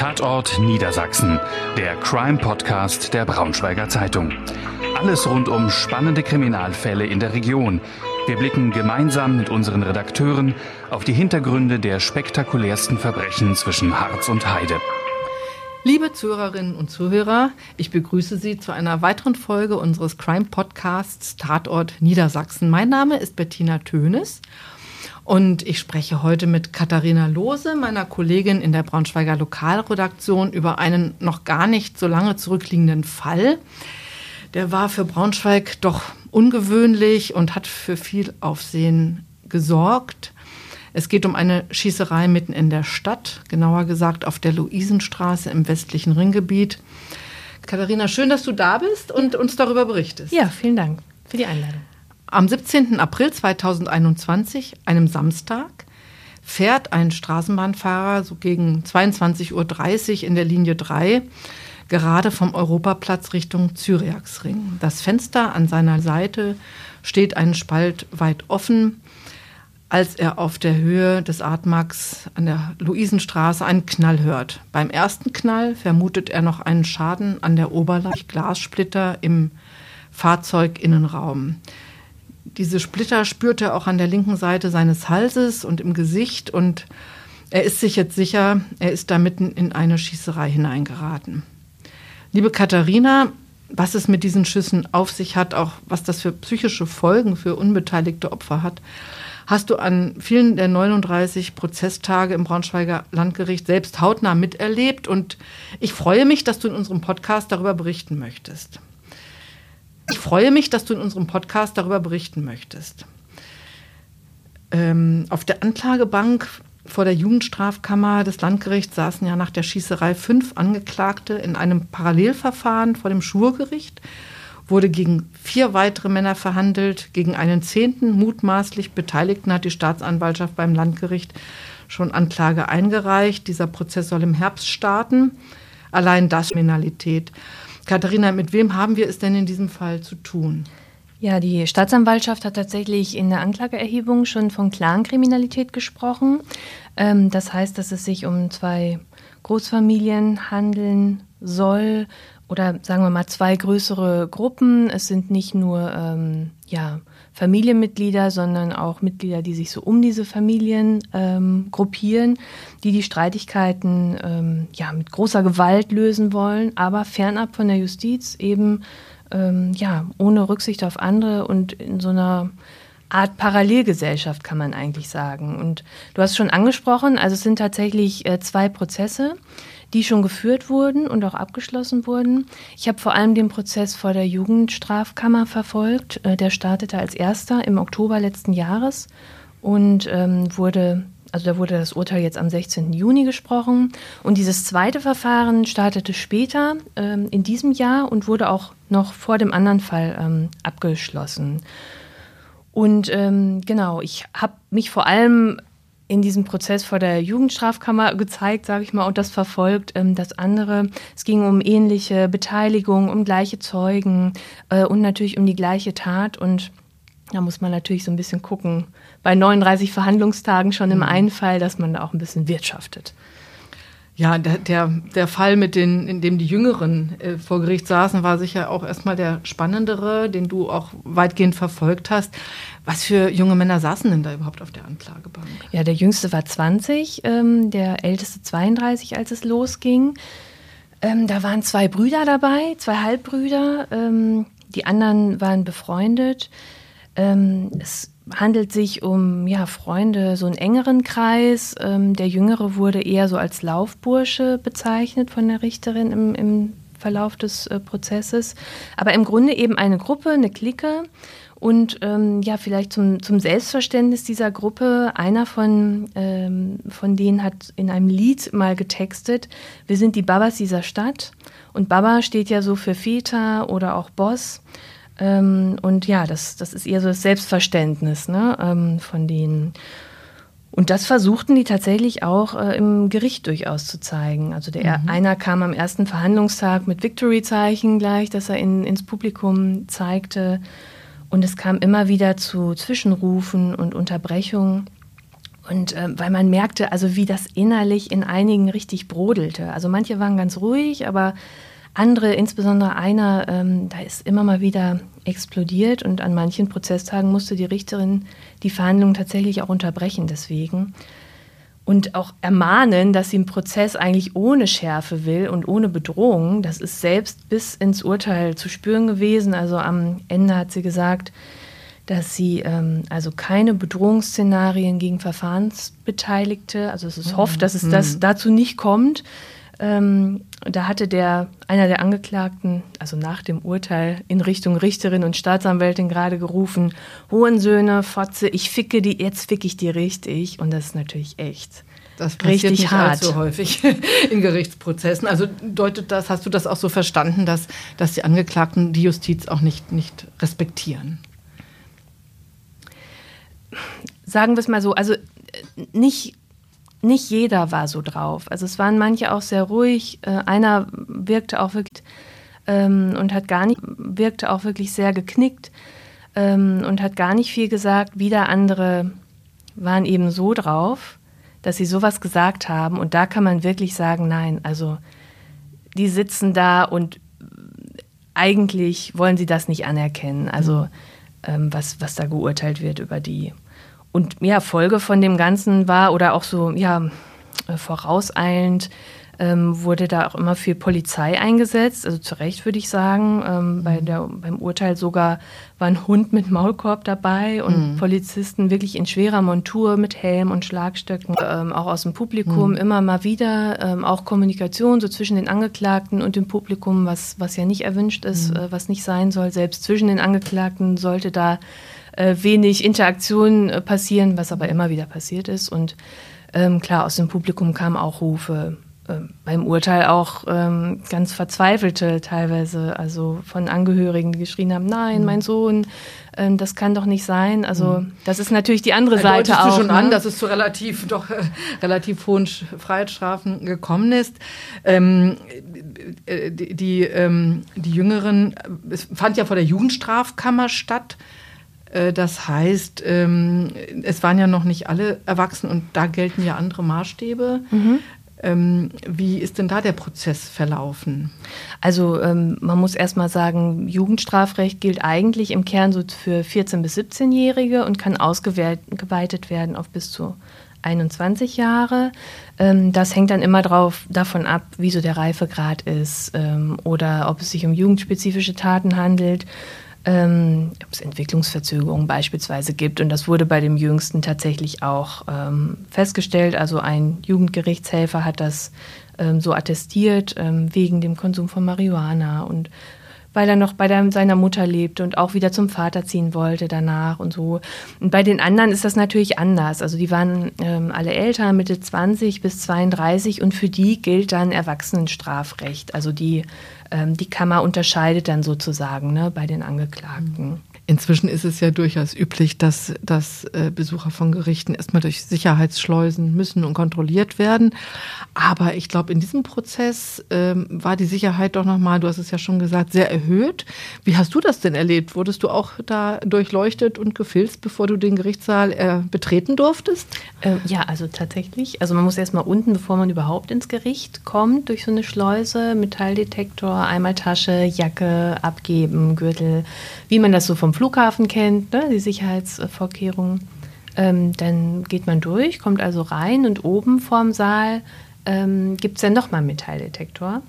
Tatort Niedersachsen, der Crime-Podcast der Braunschweiger Zeitung. Alles rund um spannende Kriminalfälle in der Region. Wir blicken gemeinsam mit unseren Redakteuren auf die Hintergründe der spektakulärsten Verbrechen zwischen Harz und Heide. Liebe Zuhörerinnen und Zuhörer, ich begrüße Sie zu einer weiteren Folge unseres Crime-Podcasts Tatort Niedersachsen. Mein Name ist Bettina Tönes und ich spreche heute mit Katharina Lose, meiner Kollegin in der Braunschweiger Lokalredaktion, über einen noch gar nicht so lange zurückliegenden Fall. Der war für Braunschweig doch ungewöhnlich und hat für viel Aufsehen gesorgt. Es geht um eine Schießerei mitten in der Stadt, genauer gesagt auf der Luisenstraße im westlichen Ringgebiet. Katharina, schön, dass du da bist und uns darüber berichtest. Ja, vielen Dank für die Einladung. Am 17. April 2021, einem Samstag, fährt ein Straßenbahnfahrer so gegen 22.30 Uhr in der Linie 3 gerade vom Europaplatz Richtung Zyriaksring. Das Fenster an seiner Seite steht einen Spalt weit offen als er auf der Höhe des Atmax an der Luisenstraße einen Knall hört. Beim ersten Knall vermutet er noch einen Schaden an der Oberleiche, Glassplitter im Fahrzeuginnenraum. Diese Splitter spürt er auch an der linken Seite seines Halses und im Gesicht und er ist sich jetzt sicher, er ist da mitten in eine Schießerei hineingeraten. Liebe Katharina, was es mit diesen Schüssen auf sich hat, auch was das für psychische Folgen für unbeteiligte Opfer hat, hast du an vielen der 39 Prozesstage im Braunschweiger Landgericht selbst hautnah miterlebt. Und ich freue mich, dass du in unserem Podcast darüber berichten möchtest. Ich freue mich, dass du in unserem Podcast darüber berichten möchtest. Ähm, auf der Anklagebank vor der Jugendstrafkammer des Landgerichts saßen ja nach der Schießerei fünf Angeklagte in einem Parallelverfahren vor dem Schwurgericht wurde gegen vier weitere Männer verhandelt. Gegen einen zehnten mutmaßlich Beteiligten hat die Staatsanwaltschaft beim Landgericht schon Anklage eingereicht. Dieser Prozess soll im Herbst starten. Allein das Kriminalität. Katharina, mit wem haben wir es denn in diesem Fall zu tun? Ja, die Staatsanwaltschaft hat tatsächlich in der Anklageerhebung schon von Clankriminalität gesprochen. Ähm, das heißt, dass es sich um zwei Großfamilien handeln soll oder sagen wir mal zwei größere Gruppen. Es sind nicht nur ähm, ja, Familienmitglieder, sondern auch Mitglieder, die sich so um diese Familien ähm, gruppieren, die die Streitigkeiten ähm, ja, mit großer Gewalt lösen wollen, aber fernab von der Justiz eben ähm, ja, ohne Rücksicht auf andere und in so einer Art Parallelgesellschaft, kann man eigentlich sagen. Und du hast schon angesprochen, also es sind tatsächlich äh, zwei Prozesse die schon geführt wurden und auch abgeschlossen wurden. Ich habe vor allem den Prozess vor der Jugendstrafkammer verfolgt. Äh, der startete als erster im Oktober letzten Jahres und ähm, wurde also da wurde das Urteil jetzt am 16. Juni gesprochen. Und dieses zweite Verfahren startete später ähm, in diesem Jahr und wurde auch noch vor dem anderen Fall ähm, abgeschlossen. Und ähm, genau, ich habe mich vor allem in diesem Prozess vor der Jugendstrafkammer gezeigt, sage ich mal, und das verfolgt. Ähm, das andere, es ging um ähnliche Beteiligung, um gleiche Zeugen äh, und natürlich um die gleiche Tat. Und da muss man natürlich so ein bisschen gucken, bei 39 Verhandlungstagen schon im mhm. einen Fall, dass man da auch ein bisschen wirtschaftet. Ja, der, der, der Fall, mit den, in dem die Jüngeren äh, vor Gericht saßen, war sicher auch erstmal der spannendere, den du auch weitgehend verfolgt hast. Was für junge Männer saßen denn da überhaupt auf der Anklagebank? Ja, der jüngste war 20, ähm, der älteste 32, als es losging. Ähm, da waren zwei Brüder dabei, zwei Halbbrüder. Ähm, die anderen waren befreundet. Ähm, es handelt sich um ja, Freunde, so einen engeren Kreis. Ähm, der Jüngere wurde eher so als Laufbursche bezeichnet von der Richterin im, im Verlauf des äh, Prozesses. Aber im Grunde eben eine Gruppe, eine Clique. Und ähm, ja, vielleicht zum, zum Selbstverständnis dieser Gruppe, einer von, ähm, von denen hat in einem Lied mal getextet, wir sind die Babas dieser Stadt. Und Baba steht ja so für Väter oder auch Boss. Ähm, und ja, das, das ist eher so das Selbstverständnis ne, ähm, von denen. Und das versuchten die tatsächlich auch äh, im Gericht durchaus zu zeigen. Also der mhm. einer kam am ersten Verhandlungstag mit Victory-Zeichen gleich, dass er in, ins Publikum zeigte. Und es kam immer wieder zu Zwischenrufen und Unterbrechungen. Und äh, weil man merkte, also wie das innerlich in einigen richtig brodelte. Also manche waren ganz ruhig, aber andere, insbesondere einer, ähm, da ist immer mal wieder explodiert und an manchen Prozesstagen musste die Richterin die Verhandlungen tatsächlich auch unterbrechen deswegen und auch ermahnen, dass sie einen Prozess eigentlich ohne Schärfe will und ohne Bedrohung. Das ist selbst bis ins Urteil zu spüren gewesen. Also am Ende hat sie gesagt, dass sie ähm, also keine Bedrohungsszenarien gegen Verfahrensbeteiligte, also es ist hofft, dass es das mhm. dazu nicht kommt. Ähm, da hatte der einer der Angeklagten, also nach dem Urteil in Richtung Richterin und Staatsanwältin gerade gerufen: Hohensöhne, Fotze, ich ficke die, jetzt ficke ich die richtig. Und das ist natürlich echt. Das passiert richtig nicht hart. allzu häufig in Gerichtsprozessen. Also deutet das, hast du das auch so verstanden, dass, dass die Angeklagten die Justiz auch nicht, nicht respektieren? Sagen wir es mal so, also äh, nicht nicht jeder war so drauf. Also es waren manche auch sehr ruhig. Äh, einer wirkte auch wirklich ähm, und hat gar nicht, wirkte auch wirklich sehr geknickt ähm, und hat gar nicht viel gesagt. Wieder andere waren eben so drauf, dass sie sowas gesagt haben. Und da kann man wirklich sagen, nein, also die sitzen da und eigentlich wollen sie das nicht anerkennen. Also ähm, was, was da geurteilt wird über die. Und ja, Folge von dem Ganzen war oder auch so, ja, äh, vorauseilend ähm, wurde da auch immer viel Polizei eingesetzt, also zu Recht würde ich sagen. Ähm, bei der, beim Urteil sogar war ein Hund mit Maulkorb dabei und mhm. Polizisten wirklich in schwerer Montur mit Helm und Schlagstöcken, ähm, auch aus dem Publikum mhm. immer mal wieder, ähm, auch Kommunikation so zwischen den Angeklagten und dem Publikum, was, was ja nicht erwünscht ist, mhm. äh, was nicht sein soll. Selbst zwischen den Angeklagten sollte da äh, wenig Interaktion äh, passieren, was aber immer wieder passiert ist. Und ähm, klar, aus dem Publikum kamen auch Rufe. Äh, beim Urteil auch ähm, ganz verzweifelte teilweise, also von Angehörigen, die geschrien haben, nein, mhm. mein Sohn, ähm, das kann doch nicht sein. Also mhm. das ist natürlich die andere Seite auch. Du schon ne? an, dass es zu relativ doch äh, relativ hohen Freiheitsstrafen gekommen ist. Ähm, äh, die, die, ähm, die Jüngeren, es fand ja vor der Jugendstrafkammer statt. Äh, das heißt, ähm, es waren ja noch nicht alle erwachsen und da gelten ja andere Maßstäbe. Mhm. Ähm, wie ist denn da der Prozess verlaufen? Also ähm, man muss erst mal sagen, Jugendstrafrecht gilt eigentlich im Kern so für 14- bis 17-Jährige und kann ausgeweitet werden auf bis zu 21 Jahre. das hängt dann immer drauf, davon ab, wie so der Reifegrad ist oder ob es sich um jugendspezifische Taten handelt ähm, ob es Entwicklungsverzögerungen beispielsweise gibt. Und das wurde bei dem Jüngsten tatsächlich auch ähm, festgestellt. Also ein Jugendgerichtshelfer hat das ähm, so attestiert ähm, wegen dem Konsum von Marihuana und weil er noch bei der, seiner Mutter lebte und auch wieder zum Vater ziehen wollte danach und so. Und bei den anderen ist das natürlich anders. Also die waren ähm, alle älter, Mitte 20 bis 32 und für die gilt dann Erwachsenenstrafrecht. Also die ähm, die Kammer unterscheidet dann sozusagen ne, bei den Angeklagten. Inzwischen ist es ja durchaus üblich, dass, dass äh, Besucher von Gerichten erstmal durch Sicherheitsschleusen müssen und kontrolliert werden. Aber ich glaube, in diesem Prozess ähm, war die Sicherheit doch nochmal, du hast es ja schon gesagt, sehr erhöht. Wie hast du das denn erlebt? Wurdest du auch da durchleuchtet und gefilzt, bevor du den Gerichtssaal äh, betreten durftest? Äh, ja, also tatsächlich. Also man muss erstmal unten, bevor man überhaupt ins Gericht kommt, durch so eine Schleuse, Metalldetektor, einmal Tasche, Jacke abgeben, Gürtel, wie man das so vom Flughafen kennt, ne, die Sicherheitsvorkehrungen. Ähm, dann geht man durch, kommt also rein und oben vorm Saal ähm, gibt es dann nochmal einen Metalldetektor.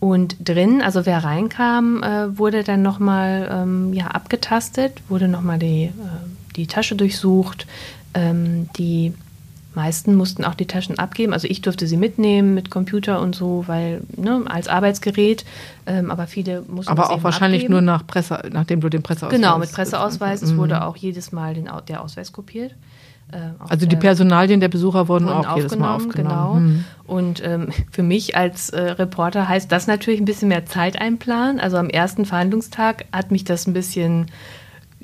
Und drin, also wer reinkam, äh, wurde dann nochmal ähm, ja, abgetastet, wurde nochmal die, äh, die Tasche durchsucht, ähm, die meisten mussten auch die Taschen abgeben. Also ich durfte sie mitnehmen mit Computer und so, weil ne, als Arbeitsgerät. Ähm, aber viele mussten Aber auch wahrscheinlich abgeben. nur nach Presse, nachdem du den Presseausweis. Genau, mit Presseausweis. Es wurde auch jedes Mal den, der Ausweis kopiert. Äh, also die Personalien der Besucher wurden, wurden auch jedes Mal aufgenommen. Genau. Mhm. Und ähm, für mich als äh, Reporter heißt das natürlich ein bisschen mehr Zeit einplanen. Also am ersten Verhandlungstag hat mich das ein bisschen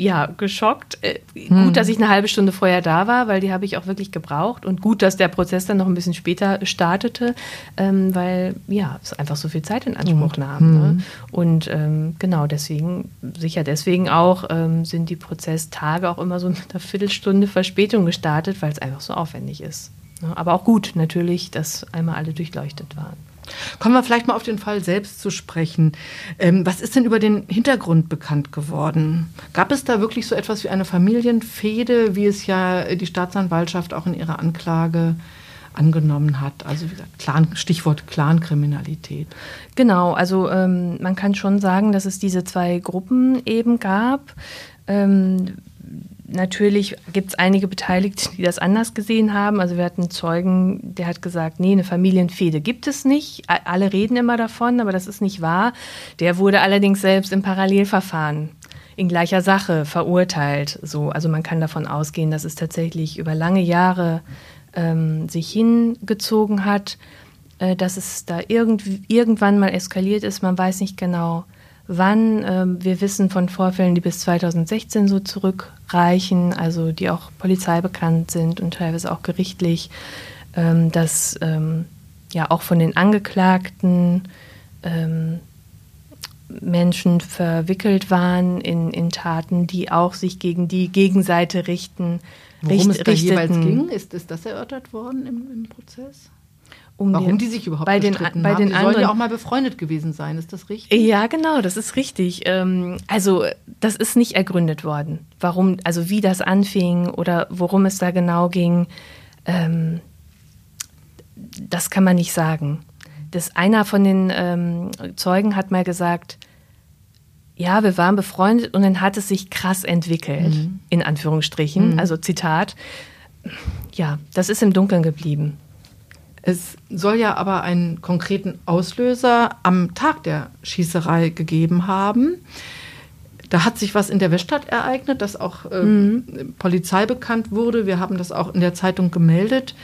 ja, geschockt. Äh, hm. Gut, dass ich eine halbe Stunde vorher da war, weil die habe ich auch wirklich gebraucht. Und gut, dass der Prozess dann noch ein bisschen später startete, ähm, weil ja, es einfach so viel Zeit in Anspruch hm. nahm. Ne? Hm. Und ähm, genau deswegen, sicher deswegen auch, ähm, sind die Prozesstage auch immer so mit einer Viertelstunde Verspätung gestartet, weil es einfach so aufwendig ist. Ne? Aber auch gut natürlich, dass einmal alle durchleuchtet waren. Kommen wir vielleicht mal auf den Fall selbst zu sprechen. Ähm, was ist denn über den Hintergrund bekannt geworden? Gab es da wirklich so etwas wie eine Familienfehde, wie es ja die Staatsanwaltschaft auch in ihrer Anklage angenommen hat? Also wie gesagt, Clan, Stichwort Clankriminalität. Genau, also ähm, man kann schon sagen, dass es diese zwei Gruppen eben gab. Ähm, natürlich gibt es einige Beteiligte, die das anders gesehen haben. Also wir hatten einen Zeugen, der hat gesagt, nee, eine Familienfehde gibt es nicht. Alle reden immer davon, aber das ist nicht wahr. Der wurde allerdings selbst im Parallelverfahren in gleicher Sache verurteilt. So, also man kann davon ausgehen, dass es tatsächlich über lange Jahre ähm, sich hingezogen hat, äh, dass es da irgend, irgendwann mal eskaliert ist. Man weiß nicht genau, wann. Ähm, wir wissen von Vorfällen, die bis 2016 so zurückreichen, also die auch Polizei bekannt sind und teilweise auch gerichtlich, ähm, dass ähm, ja auch von den Angeklagten Menschen verwickelt waren in, in Taten, die auch sich gegen die Gegenseite richten. Worum richt, es da jeweils ging, ist, ist das erörtert worden im, im Prozess? Um Warum die, die sich überhaupt bei den, bei haben. Den die anderen, sollen ja auch mal befreundet gewesen sein, ist das richtig? Ja, genau, das ist richtig. Ähm, also das ist nicht ergründet worden. Warum, also wie das anfing oder worum es da genau ging, ähm, das kann man nicht sagen. Das, einer von den ähm, Zeugen hat mal gesagt, ja, wir waren befreundet und dann hat es sich krass entwickelt, mhm. in Anführungsstrichen, mhm. also Zitat. Ja, das ist im Dunkeln geblieben. Es soll ja aber einen konkreten Auslöser am Tag der Schießerei gegeben haben. Da hat sich was in der Weststadt ereignet, das auch äh, mhm. Polizei bekannt wurde. Wir haben das auch in der Zeitung gemeldet.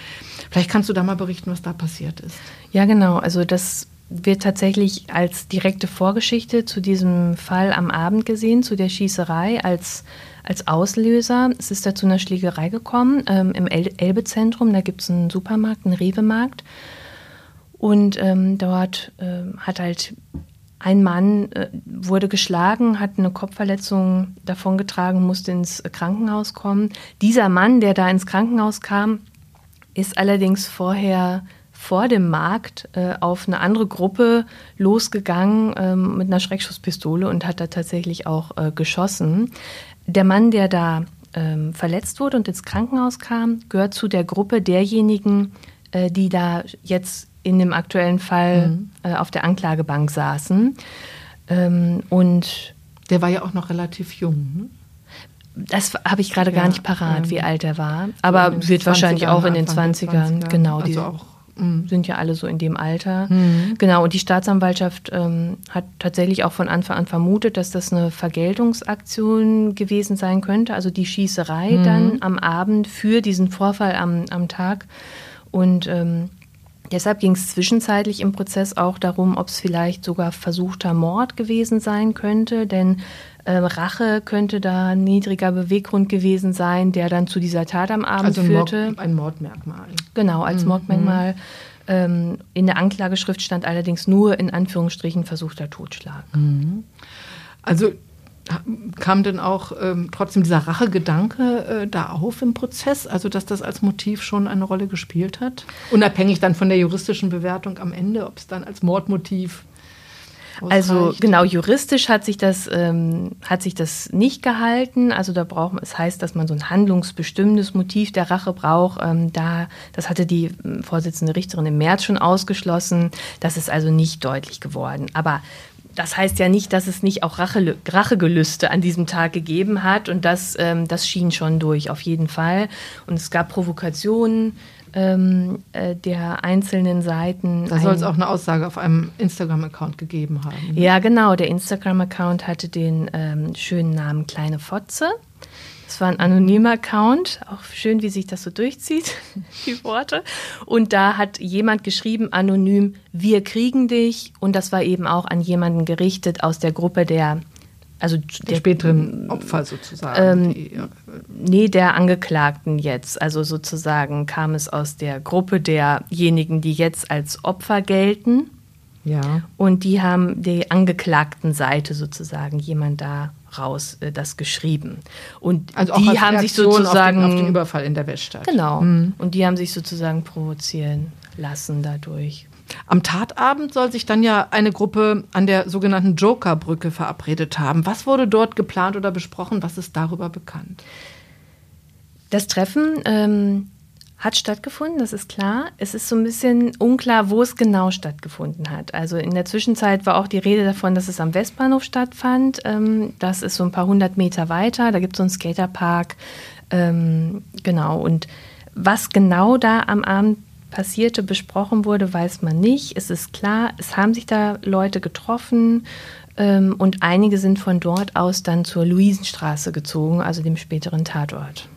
Vielleicht kannst du da mal berichten, was da passiert ist. Ja, genau. Also das wird tatsächlich als direkte Vorgeschichte zu diesem Fall am Abend gesehen, zu der Schießerei, als als Auslöser. Es ist da zu einer Schlägerei gekommen ähm, im El Elbe-Zentrum. Da gibt es einen Supermarkt, einen Rewe-Markt. Und ähm, dort äh, hat halt ein Mann äh, wurde geschlagen, hat eine Kopfverletzung davongetragen, musste ins Krankenhaus kommen. Dieser Mann, der da ins Krankenhaus kam, ist allerdings vorher vor dem Markt äh, auf eine andere Gruppe losgegangen ähm, mit einer Schreckschusspistole und hat da tatsächlich auch äh, geschossen. Der Mann, der da ähm, verletzt wurde und ins Krankenhaus kam, gehört zu der Gruppe derjenigen, äh, die da jetzt in dem aktuellen Fall mhm. äh, auf der Anklagebank saßen. Ähm, und der war ja auch noch relativ jung. Ne? Das habe ich gerade ja, gar nicht parat, ähm, wie alt er war. Aber wird wahrscheinlich auch in den 20ern. 20er. Genau, also auch. Sind ja alle so in dem Alter. Mhm. Genau, und die Staatsanwaltschaft ähm, hat tatsächlich auch von Anfang an vermutet, dass das eine Vergeltungsaktion gewesen sein könnte, also die Schießerei mhm. dann am Abend für diesen Vorfall am, am Tag. Und ähm, Deshalb ging es zwischenzeitlich im Prozess auch darum, ob es vielleicht sogar versuchter Mord gewesen sein könnte, denn äh, Rache könnte da ein niedriger Beweggrund gewesen sein, der dann zu dieser Tat am Abend also führte. Mord, ein Mordmerkmal. Genau, als mhm. Mordmerkmal. Ähm, in der Anklageschrift stand allerdings nur in Anführungsstrichen versuchter Totschlag. Mhm. Also kam denn auch ähm, trotzdem dieser Rachegedanke äh, da auf im Prozess? Also, dass das als Motiv schon eine Rolle gespielt hat? Unabhängig dann von der juristischen Bewertung am Ende, ob es dann als Mordmotiv also genau, juristisch hat sich das, ähm, hat sich das nicht gehalten. Also da braucht man, es heißt, dass man so ein handlungsbestimmendes Motiv der Rache braucht. Ähm, da, das hatte die ähm, Vorsitzende Richterin im März schon ausgeschlossen. Das ist also nicht deutlich geworden. Aber das heißt ja nicht, dass es nicht auch Rache, Rachegelüste an diesem Tag gegeben hat. Und das, ähm, das schien schon durch, auf jeden Fall. Und es gab Provokationen ähm, äh, der einzelnen Seiten. Da soll es auch eine Aussage auf einem Instagram-Account gegeben haben. Ja, genau. Der Instagram-Account hatte den ähm, schönen Namen Kleine Fotze. Das war ein anonymer Account, auch schön, wie sich das so durchzieht, die Worte. Und da hat jemand geschrieben, anonym, wir kriegen dich. Und das war eben auch an jemanden gerichtet aus der Gruppe der also der, späteren Opfer sozusagen. Ähm, die, ja. Nee, der Angeklagten jetzt. Also sozusagen kam es aus der Gruppe derjenigen, die jetzt als Opfer gelten. Ja. Und die haben die angeklagten Seite sozusagen jemand da raus äh, das geschrieben. Und also die haben sich sozusagen auf den, auf den, Überfall in der Weststadt. Genau. Mhm. Und die haben sich sozusagen provozieren lassen dadurch. Am Tatabend soll sich dann ja eine Gruppe an der sogenannten Jokerbrücke verabredet haben. Was wurde dort geplant oder besprochen? Was ist darüber bekannt? Das Treffen ähm, hat stattgefunden, das ist klar. Es ist so ein bisschen unklar, wo es genau stattgefunden hat. Also in der Zwischenzeit war auch die Rede davon, dass es am Westbahnhof stattfand. Ähm, das ist so ein paar hundert Meter weiter. Da gibt es so einen Skaterpark. Ähm, genau. Und was genau da am Abend passierte, besprochen wurde, weiß man nicht. Es ist klar, es haben sich da Leute getroffen ähm, und einige sind von dort aus dann zur Luisenstraße gezogen, also dem späteren Tatort.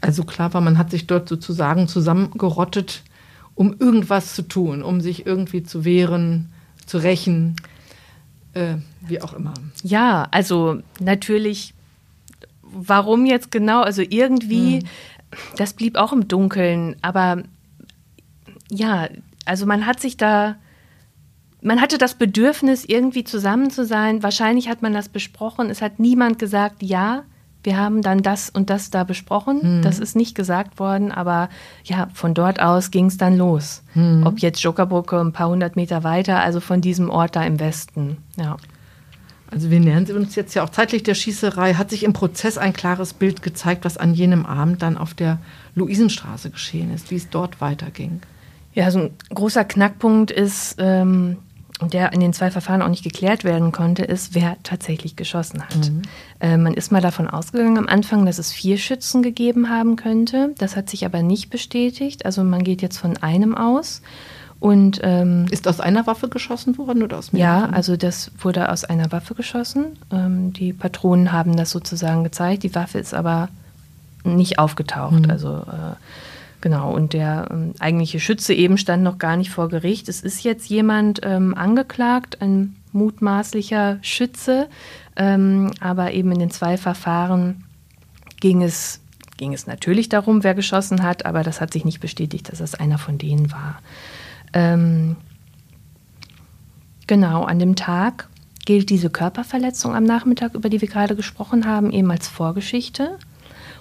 Also klar war, man hat sich dort sozusagen zusammengerottet, um irgendwas zu tun, um sich irgendwie zu wehren, zu rächen, äh, wie auch immer. Ja, also natürlich, warum jetzt genau? Also irgendwie, hm. das blieb auch im Dunkeln, aber ja, also man hat sich da, man hatte das Bedürfnis, irgendwie zusammen zu sein. Wahrscheinlich hat man das besprochen. Es hat niemand gesagt, ja, wir haben dann das und das da besprochen. Mhm. Das ist nicht gesagt worden, aber ja, von dort aus ging es dann los. Mhm. Ob jetzt Jokerbrücke ein paar hundert Meter weiter, also von diesem Ort da im Westen. Ja. Also wir nähern uns jetzt ja auch zeitlich der Schießerei. Hat sich im Prozess ein klares Bild gezeigt, was an jenem Abend dann auf der Luisenstraße geschehen ist, wie es dort weiterging? Ja, so ein großer Knackpunkt ist, ähm, der in den zwei Verfahren auch nicht geklärt werden konnte, ist, wer tatsächlich geschossen hat. Mhm. Äh, man ist mal davon ausgegangen am Anfang, dass es vier Schützen gegeben haben könnte. Das hat sich aber nicht bestätigt. Also man geht jetzt von einem aus. Und, ähm, ist aus einer Waffe geschossen worden oder aus mehreren? Ja, also das wurde aus einer Waffe geschossen. Ähm, die Patronen haben das sozusagen gezeigt. Die Waffe ist aber nicht aufgetaucht. Mhm. Also äh, Genau, und der ähm, eigentliche Schütze eben stand noch gar nicht vor Gericht. Es ist jetzt jemand ähm, angeklagt, ein mutmaßlicher Schütze, ähm, aber eben in den zwei Verfahren ging es, ging es natürlich darum, wer geschossen hat, aber das hat sich nicht bestätigt, dass es einer von denen war. Ähm, genau, an dem Tag gilt diese Körperverletzung am Nachmittag, über die wir gerade gesprochen haben, eben als Vorgeschichte.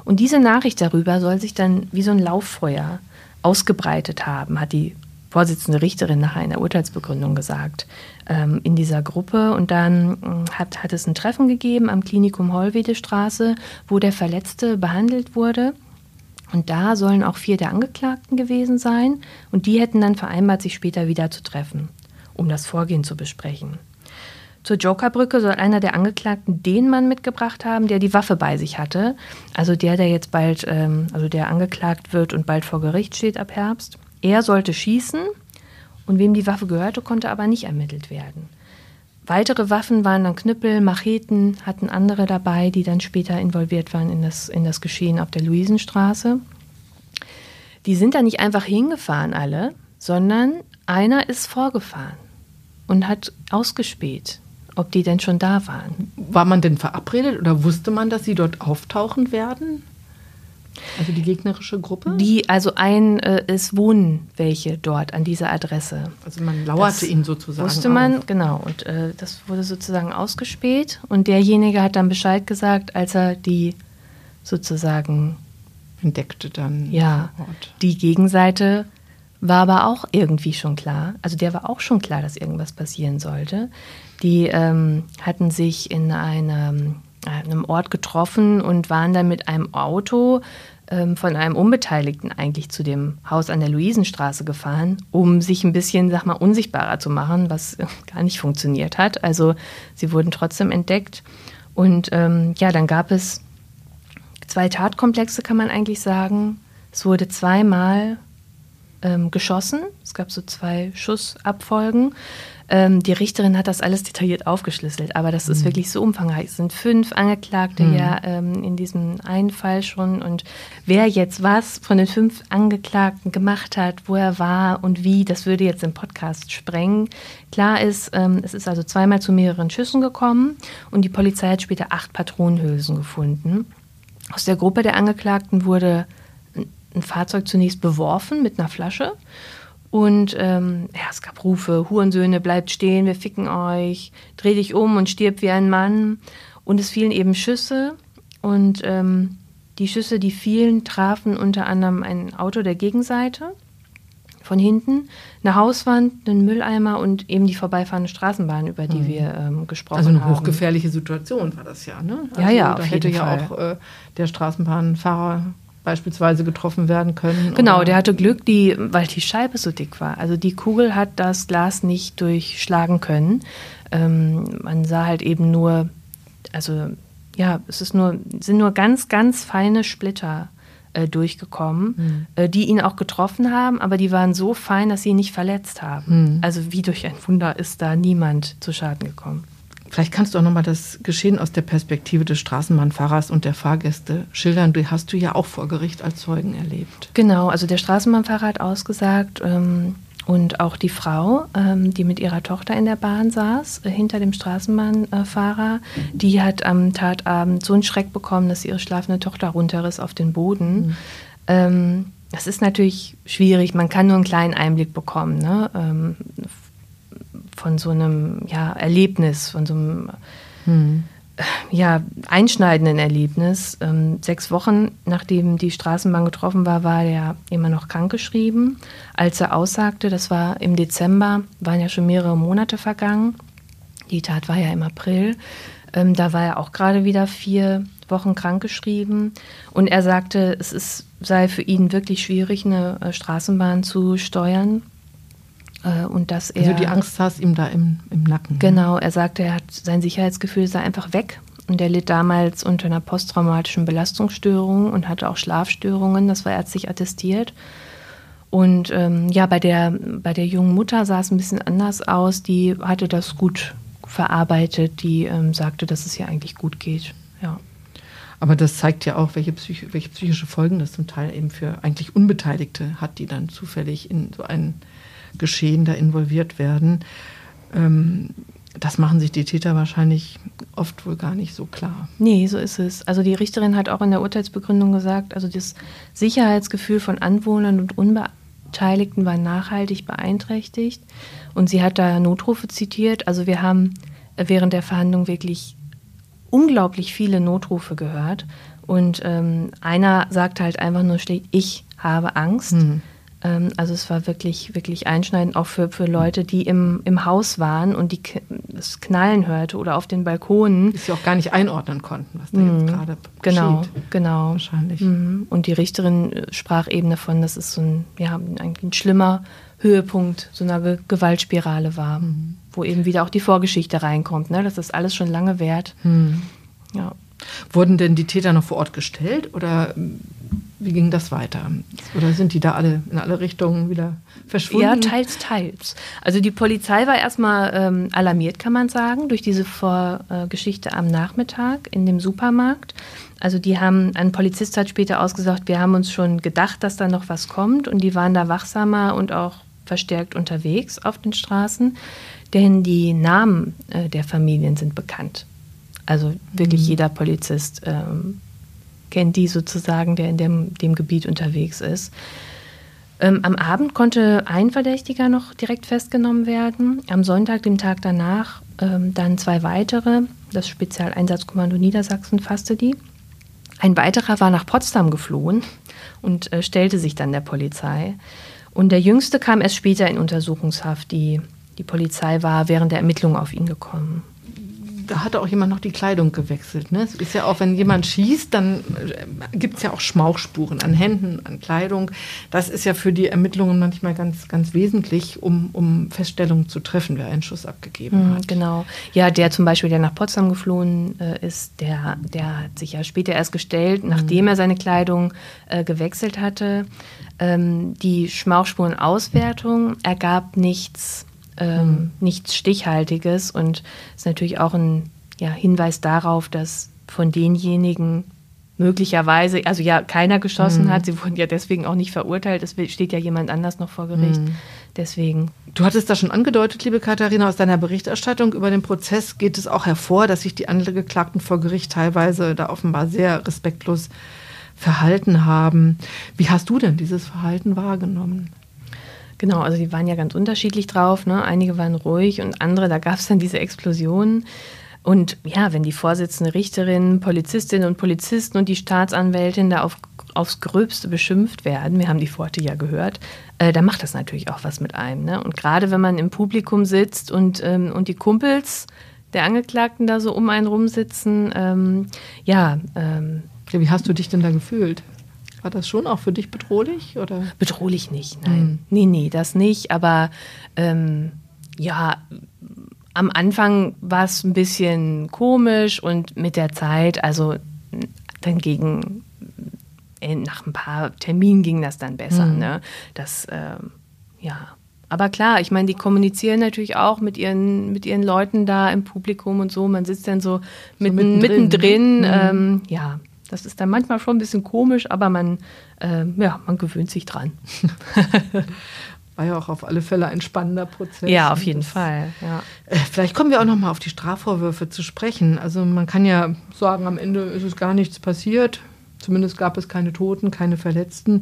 Und diese Nachricht darüber soll sich dann wie so ein Lauffeuer ausgebreitet haben, hat die Vorsitzende Richterin nachher in der Urteilsbegründung gesagt, ähm, in dieser Gruppe. Und dann äh, hat, hat es ein Treffen gegeben am Klinikum Hollwedestraße, wo der Verletzte behandelt wurde. Und da sollen auch vier der Angeklagten gewesen sein. Und die hätten dann vereinbart, sich später wieder zu treffen, um das Vorgehen zu besprechen. Zur Jokerbrücke soll einer der Angeklagten den Mann mitgebracht haben, der die Waffe bei sich hatte. Also der, der jetzt bald, ähm, also der angeklagt wird und bald vor Gericht steht ab Herbst. Er sollte schießen und wem die Waffe gehörte, konnte aber nicht ermittelt werden. Weitere Waffen waren dann Knüppel, Macheten, hatten andere dabei, die dann später involviert waren in das, in das Geschehen auf der Luisenstraße. Die sind da nicht einfach hingefahren alle, sondern einer ist vorgefahren und hat ausgespäht ob die denn schon da waren. War man denn verabredet oder wusste man, dass sie dort auftauchen werden? Also die gegnerische Gruppe? Die, also ein, äh, es wohnen welche dort an dieser Adresse. Also man lauerte ihnen sozusagen. Wusste man, auf. genau. Und äh, das wurde sozusagen ausgespäht. Und derjenige hat dann Bescheid gesagt, als er die sozusagen entdeckte dann. Ja, die Gegenseite war aber auch irgendwie schon klar. Also der war auch schon klar, dass irgendwas passieren sollte. Die ähm, hatten sich in einem, einem Ort getroffen und waren dann mit einem Auto ähm, von einem Unbeteiligten eigentlich zu dem Haus an der Luisenstraße gefahren, um sich ein bisschen, sag mal, unsichtbarer zu machen, was gar nicht funktioniert hat. Also sie wurden trotzdem entdeckt. Und ähm, ja, dann gab es zwei Tatkomplexe, kann man eigentlich sagen. Es wurde zweimal ähm, geschossen. Es gab so zwei Schussabfolgen. Ähm, die Richterin hat das alles detailliert aufgeschlüsselt, aber das ist mhm. wirklich so umfangreich. Es sind fünf Angeklagte mhm. ja ähm, in diesem einen Fall schon. Und wer jetzt was von den fünf Angeklagten gemacht hat, wo er war und wie, das würde jetzt im Podcast sprengen. Klar ist, ähm, es ist also zweimal zu mehreren Schüssen gekommen und die Polizei hat später acht Patronenhülsen gefunden. Aus der Gruppe der Angeklagten wurde ein Fahrzeug zunächst beworfen mit einer Flasche und ähm, ja, es gab Rufe, Hurensöhne, bleibt stehen, wir ficken euch, dreh dich um und stirb wie ein Mann. Und es fielen eben Schüsse und ähm, die Schüsse, die fielen, trafen unter anderem ein Auto der Gegenseite von hinten, eine Hauswand, einen Mülleimer und eben die vorbeifahrende Straßenbahn, über die mhm. wir ähm, gesprochen haben. Also eine haben. hochgefährliche Situation war das ja, ne? Also ja, ja, da hätte ja Fall. auch äh, der Straßenbahnfahrer beispielsweise getroffen werden können. Genau, der hatte Glück, die, weil die Scheibe so dick war. Also die Kugel hat das Glas nicht durchschlagen können. Ähm, man sah halt eben nur, also ja, es ist nur, sind nur ganz, ganz feine Splitter äh, durchgekommen, mhm. äh, die ihn auch getroffen haben, aber die waren so fein, dass sie ihn nicht verletzt haben. Mhm. Also wie durch ein Wunder ist da niemand zu Schaden gekommen. Vielleicht kannst du auch nochmal das Geschehen aus der Perspektive des Straßenbahnfahrers und der Fahrgäste schildern. Du hast du ja auch vor Gericht als Zeugen erlebt. Genau, also der Straßenbahnfahrer hat ausgesagt ähm, und auch die Frau, ähm, die mit ihrer Tochter in der Bahn saß, äh, hinter dem Straßenbahnfahrer, die hat am Tatabend so einen Schreck bekommen, dass ihre schlafende Tochter runterriss auf den Boden. Mhm. Ähm, das ist natürlich schwierig, man kann nur einen kleinen Einblick bekommen. Ne? Von so einem ja, Erlebnis, von so einem hm. ja, einschneidenden Erlebnis. Ähm, sechs Wochen nachdem die Straßenbahn getroffen war, war er immer noch krankgeschrieben. Als er aussagte, das war im Dezember, waren ja schon mehrere Monate vergangen. Die Tat war ja im April. Ähm, da war er auch gerade wieder vier Wochen krankgeschrieben. Und er sagte, es ist, sei für ihn wirklich schwierig, eine äh, Straßenbahn zu steuern und dass er. Also die Angst saß ihm da im, im Nacken. Ne? Genau, er sagte, er hat sein Sicherheitsgefühl sei einfach weg. Und er litt damals unter einer posttraumatischen Belastungsstörung und hatte auch Schlafstörungen, das war ärztlich attestiert. Und ähm, ja, bei der, bei der jungen Mutter sah es ein bisschen anders aus. Die hatte das gut verarbeitet, die ähm, sagte, dass es ihr eigentlich gut geht. Ja. Aber das zeigt ja auch, welche, Psych welche psychische Folgen das zum Teil eben für eigentlich Unbeteiligte hat, die dann zufällig in so einen Geschehen da involviert werden. Ähm, das machen sich die Täter wahrscheinlich oft wohl gar nicht so klar. Nee, so ist es. Also die Richterin hat auch in der Urteilsbegründung gesagt, also das Sicherheitsgefühl von Anwohnern und Unbeteiligten war nachhaltig beeinträchtigt. Und sie hat da Notrufe zitiert. Also wir haben während der Verhandlung wirklich unglaublich viele Notrufe gehört. Und ähm, einer sagt halt einfach nur schlicht, ich habe Angst. Hm. Ähm, also es war wirklich, wirklich einschneidend, auch für, für Leute, die im, im Haus waren und die das Knallen hörte oder auf den Balkonen. Die sie auch gar nicht einordnen konnten, was da mhm. jetzt gerade genau, geschieht. Genau, genau. Wahrscheinlich. Mhm. Und die Richterin äh, sprach eben davon, dass es so ein, ja, ein, ein schlimmer Höhepunkt so einer Gewaltspirale war, mhm. wo eben wieder auch die Vorgeschichte reinkommt, ne? dass das alles schon lange währt. Mhm. Ja. Wurden denn die Täter noch vor Ort gestellt oder wie ging das weiter? Oder sind die da alle in alle Richtungen wieder verschwunden? Ja, teils, teils. Also die Polizei war erstmal ähm, alarmiert, kann man sagen, durch diese Vorgeschichte am Nachmittag in dem Supermarkt. Also die haben, ein Polizist hat später ausgesagt, wir haben uns schon gedacht, dass da noch was kommt und die waren da wachsamer und auch verstärkt unterwegs auf den Straßen, denn die Namen äh, der Familien sind bekannt. Also wirklich mhm. jeder Polizist ähm, kennt die sozusagen, der in dem, dem Gebiet unterwegs ist. Ähm, am Abend konnte ein Verdächtiger noch direkt festgenommen werden. Am Sonntag, dem Tag danach, ähm, dann zwei weitere. Das Spezialeinsatzkommando Niedersachsen fasste die. Ein weiterer war nach Potsdam geflohen und äh, stellte sich dann der Polizei. Und der Jüngste kam erst später in Untersuchungshaft. Die, die Polizei war während der Ermittlungen auf ihn gekommen. Da hatte auch jemand noch die Kleidung gewechselt. Ne? Es ist ja auch, wenn jemand schießt, dann äh, gibt es ja auch Schmauchspuren an Händen, an Kleidung. Das ist ja für die Ermittlungen manchmal ganz, ganz wesentlich, um, um Feststellungen zu treffen, wer einen Schuss abgegeben Mhm, hat. Genau. Ja, der zum Beispiel, der nach Potsdam geflohen äh, ist, der, der hat sich ja später erst gestellt, nachdem er seine Kleidung äh, gewechselt hatte. Ähm, die Schmauchspurenauswertung ergab nichts, ähm, nichts Stichhaltiges und ist natürlich auch ein ja, Hinweis darauf, dass von denjenigen möglicherweise, also ja, keiner geschossen hat. Sie wurden ja deswegen auch nicht verurteilt. Es steht ja jemand anders noch vor Gericht. Deswegen. Du hattest das schon angedeutet, liebe Katharina, aus deiner Berichterstattung über den Prozess geht es auch hervor, dass sich die Angeklagten vor Gericht teilweise da offenbar sehr respektlos verhalten haben. Wie hast du denn dieses Verhalten wahrgenommen? Genau, also die waren ja ganz unterschiedlich drauf. Ne? Einige waren ruhig und andere, da gab es dann diese Explosionen. Und ja, wenn die Vorsitzende Richterin, Polizistinnen und Polizisten und die Staatsanwältin da auf, aufs Gröbste beschimpft werden, wir haben die Worte ja gehört, äh, da macht das natürlich auch was mit einem. Ne? Und gerade wenn man im Publikum sitzt und, ähm, und die Kumpels der Angeklagten da so um einen rumsitzen, ähm, ja, ähm, Ja, Wie hast du dich denn da gefühlt? War das schon auch für dich bedrohlich? Oder? Bedrohlich nicht, nein. Nee, nee, das nicht. Aber ähm, ja, am Anfang war es ein bisschen komisch und mit der Zeit, also dann gegen, äh, nach ein paar Terminen ging das dann besser. Ne? Das, ähm, ja. Aber klar, ich meine, die kommunizieren natürlich auch mit ihren, mit ihren Leuten da im Publikum und so. Man sitzt dann so, mitten, mittendrin, mittendrin. ne? ähm, ja, das ist dann manchmal schon ein bisschen komisch, aber man, ähm, ja, man gewöhnt sich dran. War ja auch auf alle Fälle ein spannender Prozess. Ja, auf Und jeden das- Fall. Ja. Äh, Vielleicht kommen wir auch noch mal auf die Strafvorwürfe zu sprechen. Also man kann ja sagen, am Ende ist es gar nichts passiert. Zumindest gab es keine Toten, keine Verletzten.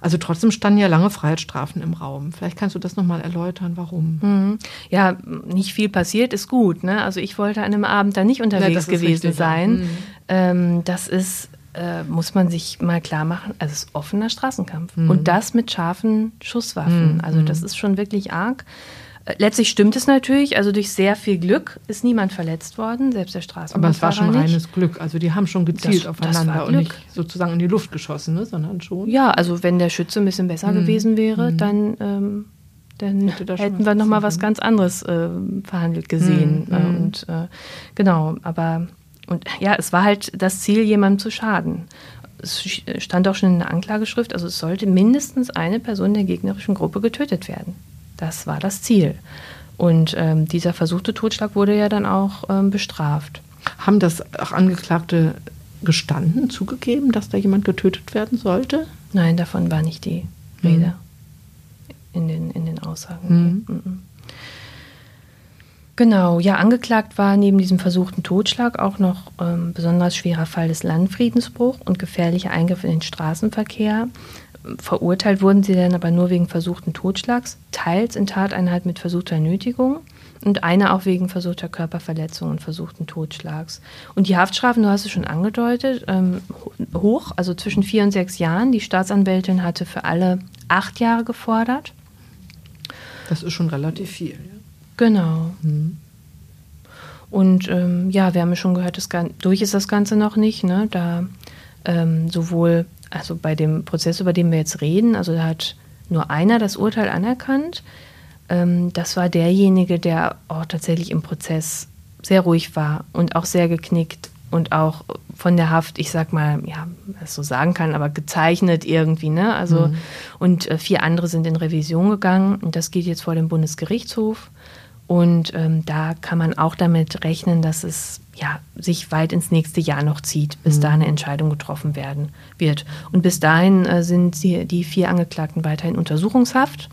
Also trotzdem standen ja lange Freiheitsstrafen im Raum. Vielleicht kannst du das noch mal erläutern, warum? Mhm. ja, nicht viel passiert ist gut. Ne? Also ich wollte an einem Abend da nicht unterwegs ist gewesen richtig, ja. sein. Mhm. Ähm, das ist, äh, muss man sich mal klar machen, also es ist offener Straßenkampf. Mhm. Und das mit scharfen Schusswaffen. Also das ist schon wirklich arg. Äh, Letztlich stimmt es natürlich, also durch sehr viel Glück ist niemand verletzt worden, selbst der Aber Straßenbahnfahrer es war schon nicht. reines Glück. Also die haben schon gezielt Das- das aufeinander war und nicht sozusagen in die Luft geschossen, ne? sondern schon. Ja, also wenn der Schütze ein bisschen besser gewesen wäre, dann, ähm, dann Mhm. Hätten wir noch mal passieren was ganz anderes äh, verhandelt gesehen. Mhm, Äh, mhm. und äh, genau, aber und ja, es war halt das Ziel, jemandem zu schaden. Es sch- stand auch schon in der Anklageschrift, also es sollte mindestens eine Person der gegnerischen Gruppe getötet werden. Das war das Ziel. Und ähm, dieser versuchte Totschlag wurde ja dann auch ähm, bestraft. Haben das auch Angeklagte gestanden, zugegeben, dass da jemand getötet werden sollte? Nein, davon war nicht die Rede in, den, in den Aussagen. Mhm. Genau, ja, angeklagt war neben diesem versuchten Totschlag auch noch ähm, besonders schwerer Fall des Landfriedensbruchs und gefährlicher Eingriff in den Straßenverkehr. Verurteilt wurden sie dann aber nur wegen versuchten Totschlags, teils in Tateinheit mit versuchter Nötigung und einer auch wegen versuchter Körperverletzung und versuchten Totschlags. Und die Haftstrafen, du hast es schon angedeutet, ähm, ho- hoch, also zwischen vier und sechs Jahren. Die Staatsanwältin hatte für alle acht Jahre gefordert. Das ist schon relativ viel. Ja? Genau. Und ähm, ja, wir haben ja schon gehört, das, Gan- durch ist das Ganze noch nicht. Ne? Da ähm, sowohl, also bei dem Prozess, über den wir jetzt reden, also da hat nur einer das Urteil anerkannt. Ähm, das war derjenige, der auch tatsächlich im Prozess sehr ruhig war und auch sehr geknickt und auch von der Haft, ich sag mal, ja, was so sagen kann, aber gezeichnet irgendwie, ne? Also und äh, vier andere sind in Revision gegangen und das geht jetzt vor dem Bundesgerichtshof. Und ähm, da kann man auch damit rechnen, dass es ja, sich weit ins nächste Jahr noch zieht, bis da eine Entscheidung getroffen werden wird. Und bis dahin äh, sind sie, die vier Angeklagten weiterhin Untersuchungshaft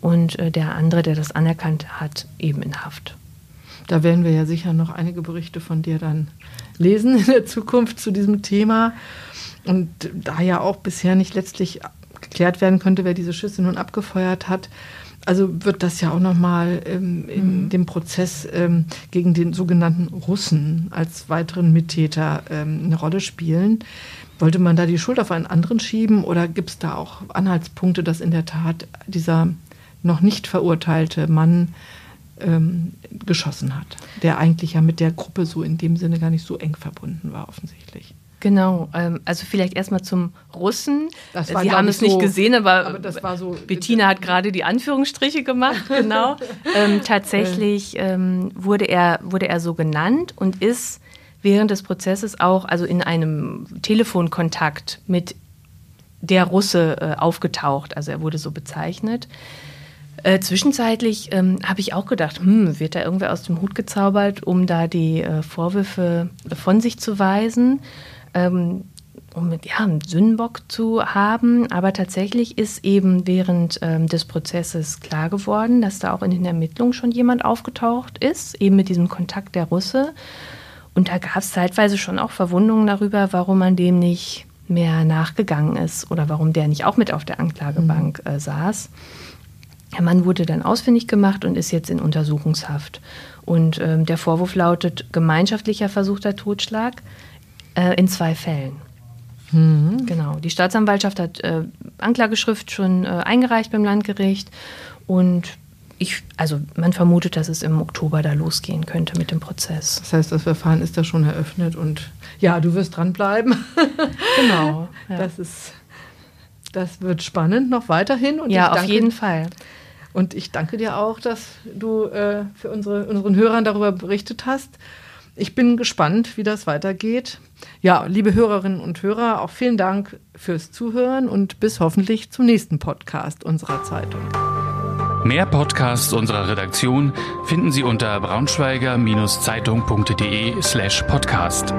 und äh, der andere, der das anerkannt hat, eben in Haft. Da werden wir ja sicher noch einige Berichte von dir dann lesen in der Zukunft zu diesem Thema. Und da ja auch bisher nicht letztlich geklärt werden könnte, wer diese Schüsse nun abgefeuert hat, also wird das ja auch nochmal ähm, in dem Prozess ähm, gegen den sogenannten Russen als weiteren Mittäter ähm, eine Rolle spielen. Wollte man da die Schuld auf einen anderen schieben oder gibt es da auch Anhaltspunkte, dass in der Tat dieser noch nicht verurteilte Mann ähm, geschossen hat, der eigentlich ja mit der Gruppe so in dem Sinne gar nicht so eng verbunden war, offensichtlich. Genau, ähm, also vielleicht erstmal zum Russen. Das war, Sie haben es so, nicht gesehen, aber, aber das war so, Bettina hat gerade die Anführungsstriche gemacht, genau. ähm, tatsächlich ähm, wurde, er, wurde er so genannt und ist während des Prozesses auch also in einem Telefonkontakt mit der Russe äh, aufgetaucht. Also er wurde so bezeichnet. Äh, zwischenzeitlich ähm, habe ich auch gedacht, hm, wird da irgendwer aus dem Hut gezaubert, um da die äh, Vorwürfe von sich zu weisen, ähm, um ja, einen Sündenbock zu haben. Aber tatsächlich ist eben während ähm, des Prozesses klar geworden, dass da auch in den Ermittlungen schon jemand aufgetaucht ist, eben mit diesem Kontakt der Russe. Und da gab es zeitweise schon auch Verwundungen darüber, warum man dem nicht mehr nachgegangen ist oder warum der nicht auch mit auf der Anklagebank mhm. äh, saß. Der Mann wurde dann ausfindig gemacht und ist jetzt in Untersuchungshaft. Und ähm, der Vorwurf lautet gemeinschaftlicher versuchter Totschlag äh, in zwei Fällen. Mhm. Genau. Die Staatsanwaltschaft hat äh, Anklageschrift schon äh, eingereicht beim Landgericht und ich, also man vermutet, dass es im Oktober da losgehen könnte mit dem Prozess. Das heißt, das Verfahren ist da schon eröffnet und ja, du wirst dranbleiben. genau. Ja. Das ist, das wird spannend noch weiterhin. Und ja, auf jeden Fall. Und ich danke dir auch, dass du äh, für unsere, unseren Hörern darüber berichtet hast. Ich bin gespannt, wie das weitergeht. Ja, liebe Hörerinnen und Hörer, auch vielen Dank fürs Zuhören und bis hoffentlich zum nächsten Podcast unserer Zeitung. Mehr Podcasts unserer Redaktion finden Sie unter braunschweiger-zeitung.de slash podcast.